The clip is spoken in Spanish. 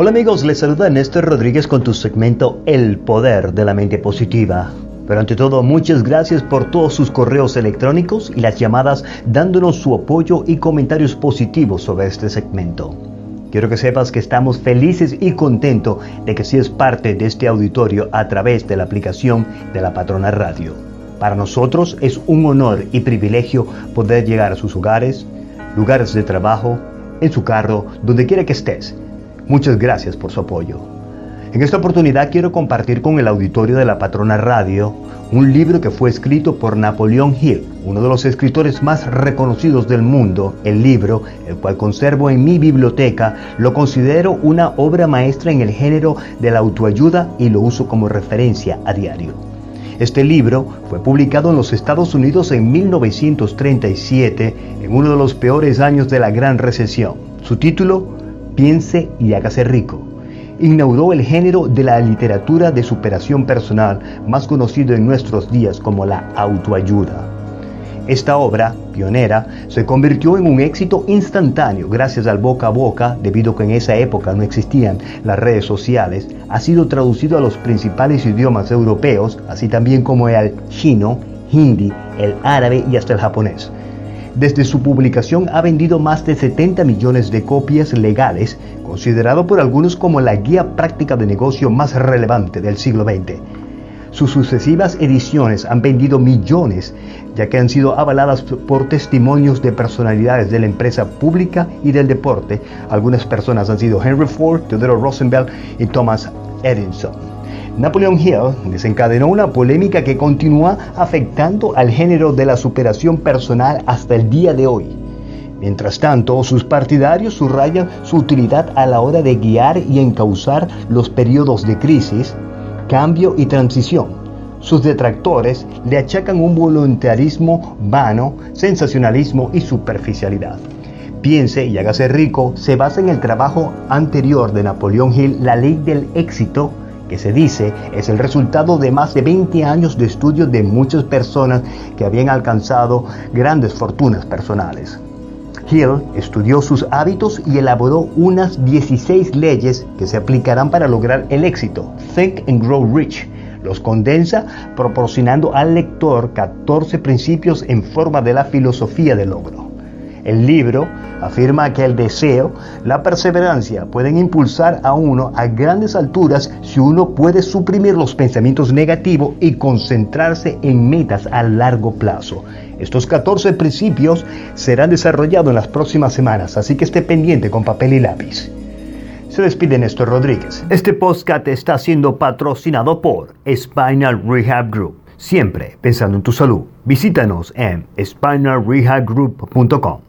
Hola amigos, les saluda Néstor Rodríguez con tu segmento El Poder de la Mente Positiva. Pero ante todo, muchas gracias por todos sus correos electrónicos y las llamadas dándonos su apoyo y comentarios positivos sobre este segmento. Quiero que sepas que estamos felices y contentos de que seas parte de este auditorio a través de la aplicación de la Patrona Radio. Para nosotros es un honor y privilegio poder llegar a sus hogares, lugares de trabajo, en su carro, donde quiera que estés. Muchas gracias por su apoyo. En esta oportunidad quiero compartir con el auditorio de la Patrona Radio un libro que fue escrito por Napoleón Hill, uno de los escritores más reconocidos del mundo. El libro, el cual conservo en mi biblioteca, lo considero una obra maestra en el género de la autoayuda y lo uso como referencia a diario. Este libro fue publicado en los Estados Unidos en 1937, en uno de los peores años de la Gran Recesión. Su título, Piense y hágase rico inauguró el género de la literatura de superación personal, más conocido en nuestros días como la autoayuda. Esta obra, pionera, se convirtió en un éxito instantáneo gracias al boca a boca, debido a que en esa época no existían las redes sociales, ha sido traducido a los principales idiomas europeos, así también como el chino, hindi, el árabe y hasta el japonés. Desde su publicación ha vendido más de 70 millones de copias legales, considerado por algunos como la guía práctica de negocio más relevante del siglo XX. Sus sucesivas ediciones han vendido millones, ya que han sido avaladas por testimonios de personalidades de la empresa pública y del deporte. Algunas personas han sido Henry Ford, Theodore Roosevelt y Thomas Edison. Napoleon Hill desencadenó una polémica que continúa afectando al género de la superación personal hasta el día de hoy. Mientras tanto, sus partidarios subrayan su utilidad a la hora de guiar y encauzar los periodos de crisis, cambio y transición. Sus detractores le achacan un voluntarismo vano, sensacionalismo y superficialidad. Piense y hágase rico se basa en el trabajo anterior de Napoleón Hill, La ley del éxito, que se dice es el resultado de más de 20 años de estudio de muchas personas que habían alcanzado grandes fortunas personales. Hill estudió sus hábitos y elaboró unas 16 leyes que se aplicarán para lograr el éxito. Think and Grow Rich. Los condensa proporcionando al lector 14 principios en forma de la filosofía del logro. El libro afirma que el deseo, la perseverancia pueden impulsar a uno a grandes alturas si uno puede suprimir los pensamientos negativos y concentrarse en metas a largo plazo. Estos 14 principios serán desarrollados en las próximas semanas, así que esté pendiente con papel y lápiz. Se despide Néstor Rodríguez. Este podcast está siendo patrocinado por Spinal Rehab Group. Siempre pensando en tu salud. Visítanos en spinalrehabgroup.com.